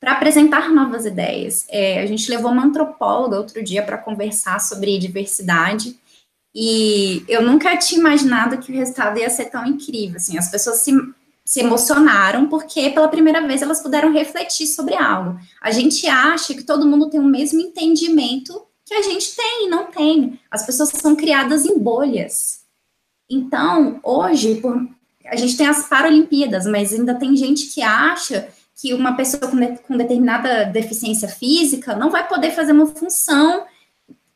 para apresentar novas ideias. É, a gente levou uma antropóloga outro dia para conversar sobre diversidade e eu nunca tinha imaginado que o resultado ia ser tão incrível. Assim, as pessoas se, se emocionaram porque pela primeira vez elas puderam refletir sobre algo. A gente acha que todo mundo tem o mesmo entendimento que a gente tem e não tem. As pessoas são criadas em bolhas. Então, hoje, por, a gente tem as Paralimpíadas, mas ainda tem gente que acha que uma pessoa com, de, com determinada deficiência física não vai poder fazer uma função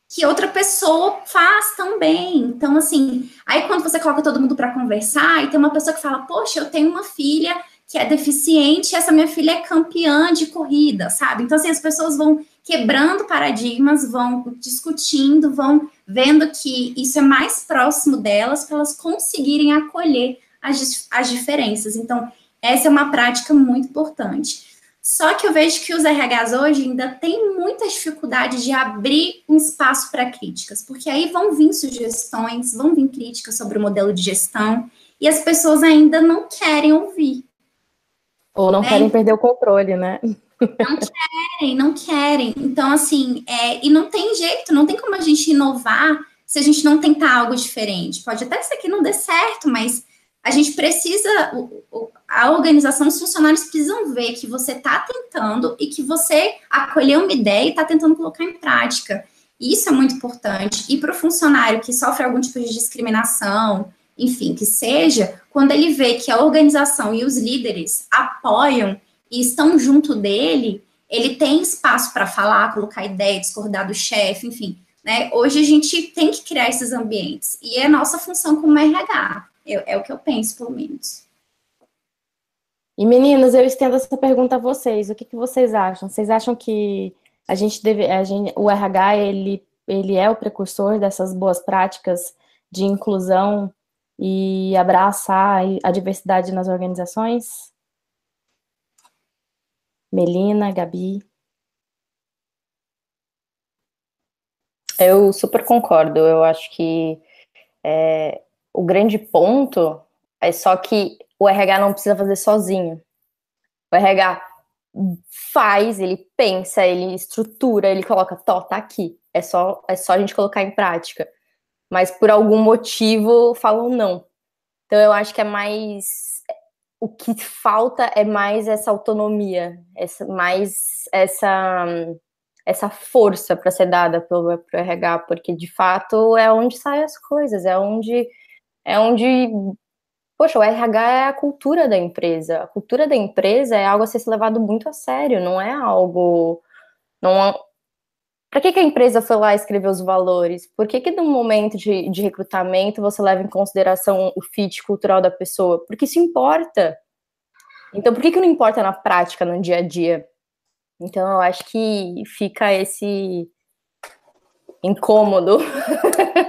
que outra pessoa faz também. Então, assim, aí quando você coloca todo mundo para conversar e tem uma pessoa que fala, poxa, eu tenho uma filha que é deficiente, essa minha filha é campeã de corrida, sabe? Então, assim, as pessoas vão quebrando paradigmas, vão discutindo, vão vendo que isso é mais próximo delas para elas conseguirem acolher as, as diferenças. Então, essa é uma prática muito importante. Só que eu vejo que os RHs hoje ainda têm muita dificuldade de abrir um espaço para críticas, porque aí vão vir sugestões, vão vir críticas sobre o modelo de gestão, e as pessoas ainda não querem ouvir. Ou não né? querem perder o controle, né? Não querem, não querem. Então, assim, é, e não tem jeito, não tem como a gente inovar se a gente não tentar algo diferente. Pode até ser que não dê certo, mas a gente precisa, a organização, os funcionários precisam ver que você está tentando e que você acolheu uma ideia e está tentando colocar em prática. Isso é muito importante. E para o funcionário que sofre algum tipo de discriminação, enfim, que seja, quando ele vê que a organização e os líderes apoiam e estão junto dele, ele tem espaço para falar, colocar ideia, discordar do chefe, enfim. Né? Hoje a gente tem que criar esses ambientes. E é nossa função como RH. Eu, é o que eu penso, pelo menos. E meninas, eu estendo essa pergunta a vocês. O que, que vocês acham? Vocês acham que a gente deve, a gente, o RH ele, ele é o precursor dessas boas práticas de inclusão e abraçar a diversidade nas organizações? Melina, Gabi. Eu super concordo. Eu acho que é, o grande ponto é só que o RH não precisa fazer sozinho. O RH faz, ele pensa, ele estrutura, ele coloca, tó, tá aqui. É só, é só a gente colocar em prática. Mas por algum motivo falam não. Então eu acho que é mais o que falta é mais essa autonomia, essa, mais essa, essa força para ser dada pelo, pelo RH, porque de fato é onde saem as coisas, é onde é onde poxa, o RH é a cultura da empresa. A cultura da empresa é algo a ser levado muito a sério, não é algo não é, para que, que, a empresa foi lá escrever os valores? Por que, que no momento de, de, recrutamento você leva em consideração o fit cultural da pessoa? Porque isso importa. Então, por que, que não importa na prática, no dia a dia? Então, eu acho que fica esse incômodo.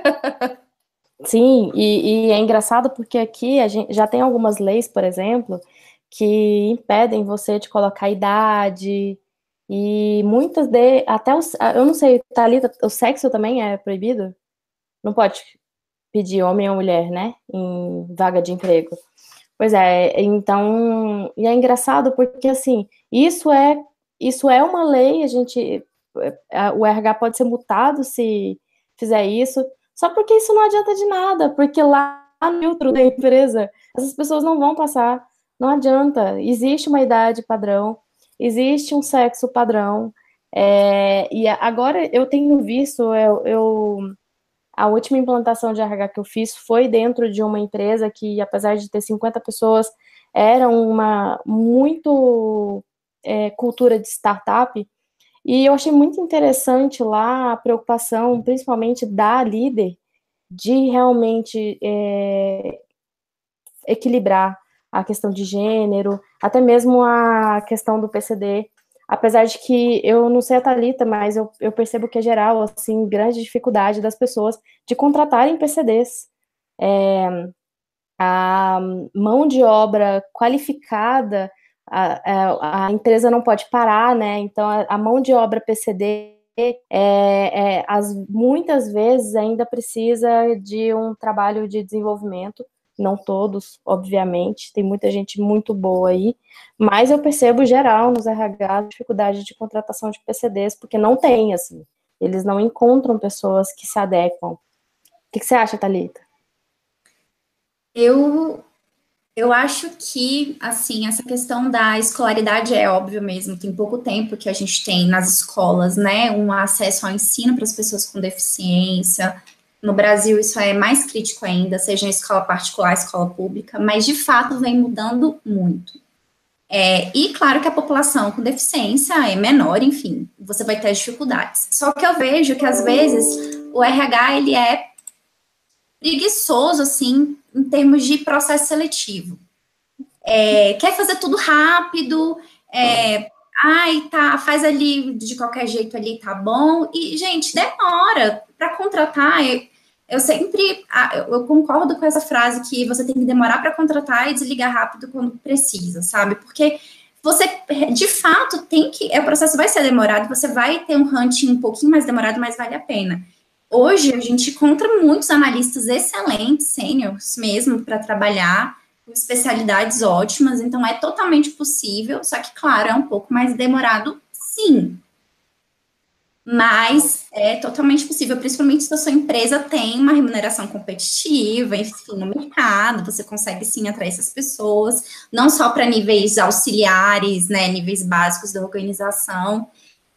Sim, e, e é engraçado porque aqui a gente já tem algumas leis, por exemplo, que impedem você de colocar idade, e muitas de. Até os. Eu não sei, Thalita, o sexo também é proibido? Não pode pedir homem ou mulher, né? Em vaga de emprego. Pois é, então. E é engraçado porque, assim, isso é. Isso é uma lei, a gente. O RH pode ser multado se fizer isso, só porque isso não adianta de nada, porque lá no da empresa, essas pessoas não vão passar, não adianta. Existe uma idade padrão, existe um sexo padrão. É, e agora eu tenho visto, eu, eu, a última implantação de RH que eu fiz foi dentro de uma empresa que, apesar de ter 50 pessoas, era uma muito é, cultura de startup. E eu achei muito interessante lá a preocupação, principalmente da líder, de realmente é, equilibrar a questão de gênero, até mesmo a questão do PCD, apesar de que eu não sei a Thalita, mas eu, eu percebo que é geral, assim, grande dificuldade das pessoas de contratarem PCDs. É, a mão de obra qualificada, a, a, empresa não pode parar, né? Então, a, a mão de obra PCD é, é, as, muitas vezes ainda precisa de um trabalho de desenvolvimento não todos, obviamente, tem muita gente muito boa aí, mas eu percebo geral nos RH dificuldade de contratação de PCDs, porque não tem, assim, eles não encontram pessoas que se adequam. O que, que você acha, Thalita? Eu eu acho que, assim, essa questão da escolaridade é óbvio mesmo, tem pouco tempo que a gente tem nas escolas, né, um acesso ao ensino para as pessoas com deficiência, no Brasil, isso é mais crítico ainda, seja em escola particular, escola pública, mas de fato vem mudando muito. É, e claro que a população com deficiência é menor, enfim, você vai ter dificuldades. Só que eu vejo que às vezes o RH ele é preguiçoso assim em termos de processo seletivo. É, quer fazer tudo rápido, é, ai, tá, faz ali de qualquer jeito ali, tá bom. E, gente, demora para contratar. Eu, eu sempre eu concordo com essa frase que você tem que demorar para contratar e desligar rápido quando precisa, sabe? Porque você de fato tem que. É, o processo vai ser demorado, você vai ter um hunting um pouquinho mais demorado, mas vale a pena. Hoje a gente encontra muitos analistas excelentes, sêniores mesmo, para trabalhar, com especialidades ótimas, então é totalmente possível, só que, claro, é um pouco mais demorado, sim mas é totalmente possível, principalmente se a sua empresa tem uma remuneração competitiva, enfim, no mercado, você consegue sim atrair essas pessoas, não só para níveis auxiliares, né, níveis básicos da organização.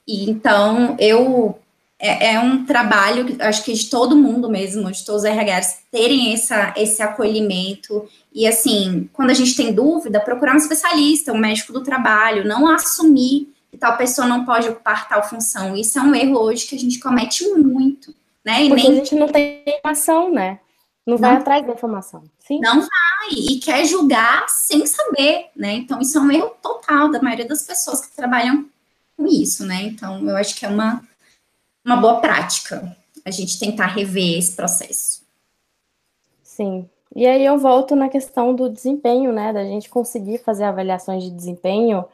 E então eu é, é um trabalho, acho que de todo mundo mesmo, de todos os RHs terem essa, esse acolhimento e assim, quando a gente tem dúvida, procurar um especialista, um médico do trabalho, não assumir que tal pessoa não pode ocupar tal função. Isso é um erro hoje que a gente comete muito, né? E Porque nem... a gente não tem informação, né? Não, não vai atrás da informação. Sim. Não vai, e quer julgar sem saber, né? Então, isso é um erro total da maioria das pessoas que trabalham com isso, né? Então, eu acho que é uma, uma boa prática a gente tentar rever esse processo. Sim. E aí eu volto na questão do desempenho, né? Da gente conseguir fazer avaliações de desempenho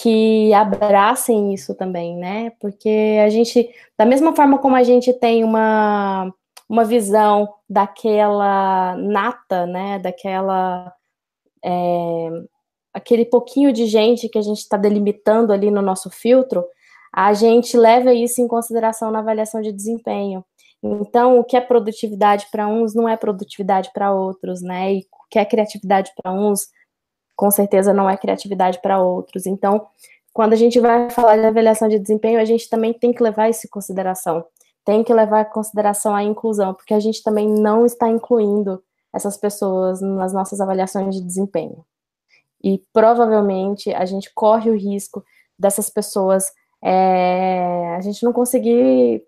que abracem isso também, né? Porque a gente, da mesma forma como a gente tem uma, uma visão daquela nata, né? Daquela. É, aquele pouquinho de gente que a gente está delimitando ali no nosso filtro, a gente leva isso em consideração na avaliação de desempenho. Então, o que é produtividade para uns não é produtividade para outros, né? E o que é criatividade para uns com certeza não é criatividade para outros. Então, quando a gente vai falar de avaliação de desempenho, a gente também tem que levar isso em consideração. Tem que levar em consideração a inclusão, porque a gente também não está incluindo essas pessoas nas nossas avaliações de desempenho. E provavelmente a gente corre o risco dessas pessoas, é, a gente não conseguir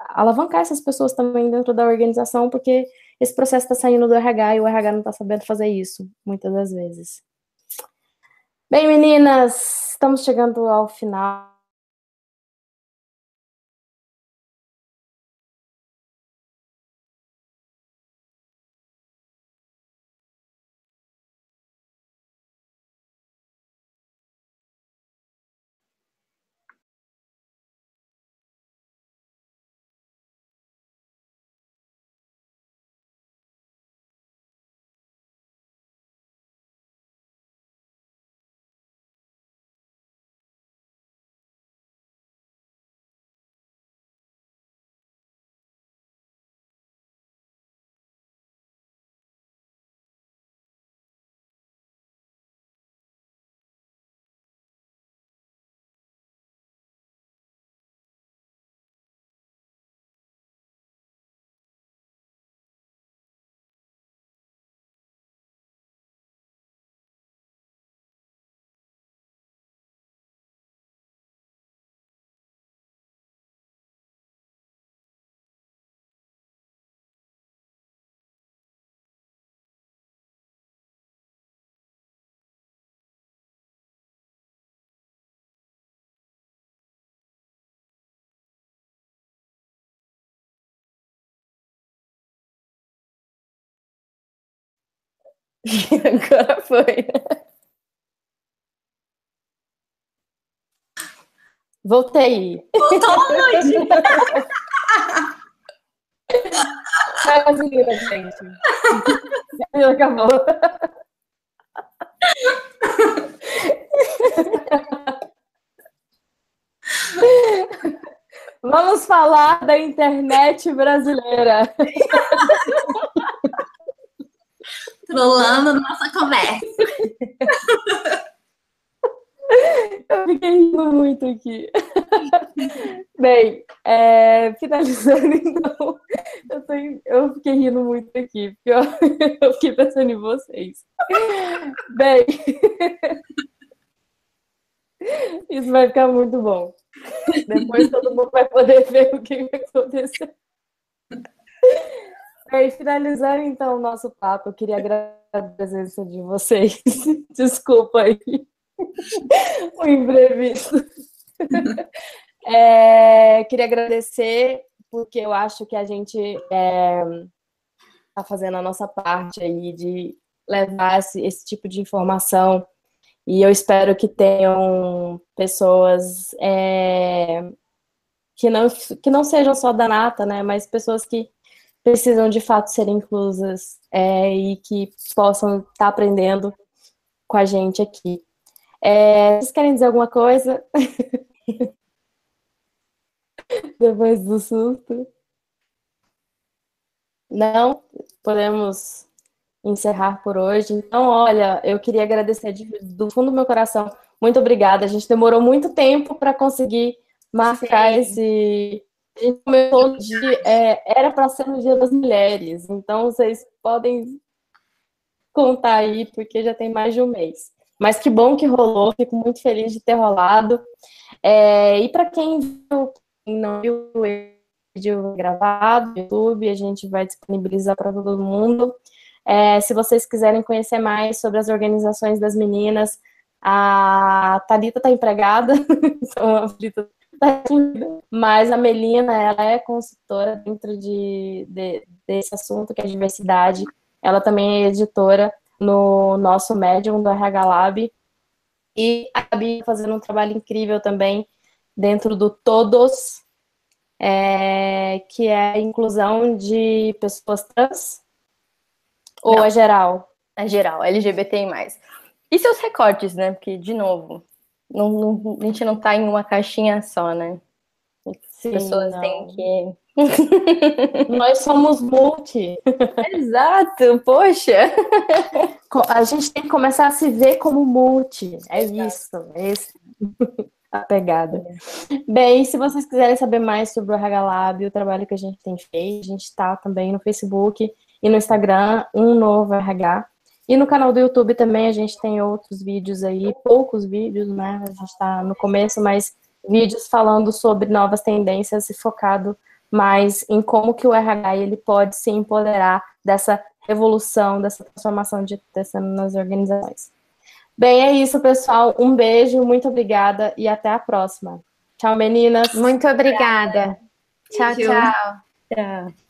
alavancar essas pessoas também dentro da organização, porque esse processo está saindo do RH e o RH não está sabendo fazer isso, muitas das vezes. Bem, meninas, estamos chegando ao final. Agora foi. Voltei. Voltou onde? Vai brasileira, gente. Acabou. Vamos falar da internet brasileira. Trolando nossa conversa. Eu fiquei rindo muito aqui. Bem, é, finalizando então, eu, tô, eu, fiquei rindo muito aqui, porque eu, eu fiquei pensando em vocês. Bem, isso vai ficar muito bom. Depois todo mundo vai poder ver o que aconteceu. E finalizando então o nosso papo, eu queria agradecer a presença de vocês. Desculpa aí o imprevisto. É, queria agradecer, porque eu acho que a gente está é, fazendo a nossa parte aí de levar esse, esse tipo de informação e eu espero que tenham pessoas é, que, não, que não sejam só da Nata, né, mas pessoas que precisam de fato ser inclusas é, e que possam estar tá aprendendo com a gente aqui. É, vocês querem dizer alguma coisa? Depois do susto? Não? Podemos encerrar por hoje. Então, olha, eu queria agradecer de, do fundo do meu coração. Muito obrigada. A gente demorou muito tempo para conseguir marcar Sim. esse. A gente começou dia, é, era para ser no Dia das Mulheres. Então, vocês podem contar aí, porque já tem mais de um mês. Mas que bom que rolou, fico muito feliz de ter rolado. É, e para quem viu, não viu o vídeo gravado no YouTube, a gente vai disponibilizar para todo mundo. É, se vocês quiserem conhecer mais sobre as organizações das meninas, a Thalita está empregada, então tá mas a Melina, ela é consultora dentro de, de, desse assunto, que é diversidade. Ela também é editora no nosso Medium do RH Lab. E a Gabi tá fazendo um trabalho incrível também dentro do Todos, é, que é a inclusão de pessoas trans, ou não. é geral? É geral, LGBT mais. E seus recortes, né? Porque, de novo, não, não, a gente não tá em uma caixinha só, né? As Sim, pessoas não. têm que. Nós somos multi. Exato, poxa. A gente tem que começar a se ver como multi. É isso, é isso. A pegada. Bem, se vocês quiserem saber mais sobre o RH Lab, o trabalho que a gente tem feito, a gente está também no Facebook e no Instagram, um novo RH. E no canal do YouTube também a gente tem outros vídeos aí, poucos vídeos, né? A gente está no começo, mas vídeos falando sobre novas tendências e focado mais em como que o RH ele pode se empoderar dessa evolução, dessa transformação de acontecendo nas organizações. Bem, é isso, pessoal. Um beijo, muito obrigada e até a próxima. Tchau, meninas. Muito obrigada. Tchau, tchau. Tchau.